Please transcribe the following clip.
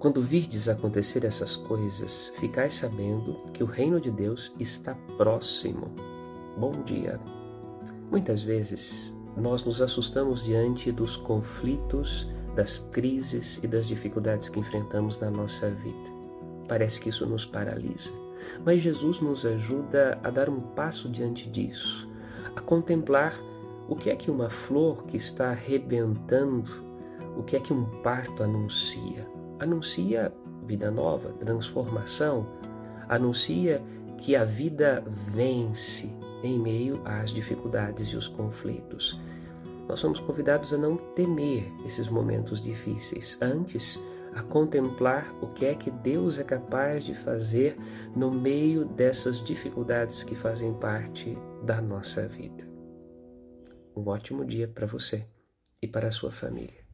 Quando virdes acontecer essas coisas, ficai sabendo que o reino de Deus está próximo. Bom dia. Muitas vezes nós nos assustamos diante dos conflitos, das crises e das dificuldades que enfrentamos na nossa vida. Parece que isso nos paralisa. Mas Jesus nos ajuda a dar um passo diante disso, a contemplar o que é que uma flor que está arrebentando, o que é que um parto anuncia anuncia vida nova, transformação, anuncia que a vida vence em meio às dificuldades e os conflitos. Nós somos convidados a não temer esses momentos difíceis, antes a contemplar o que é que Deus é capaz de fazer no meio dessas dificuldades que fazem parte da nossa vida. Um ótimo dia para você e para a sua família.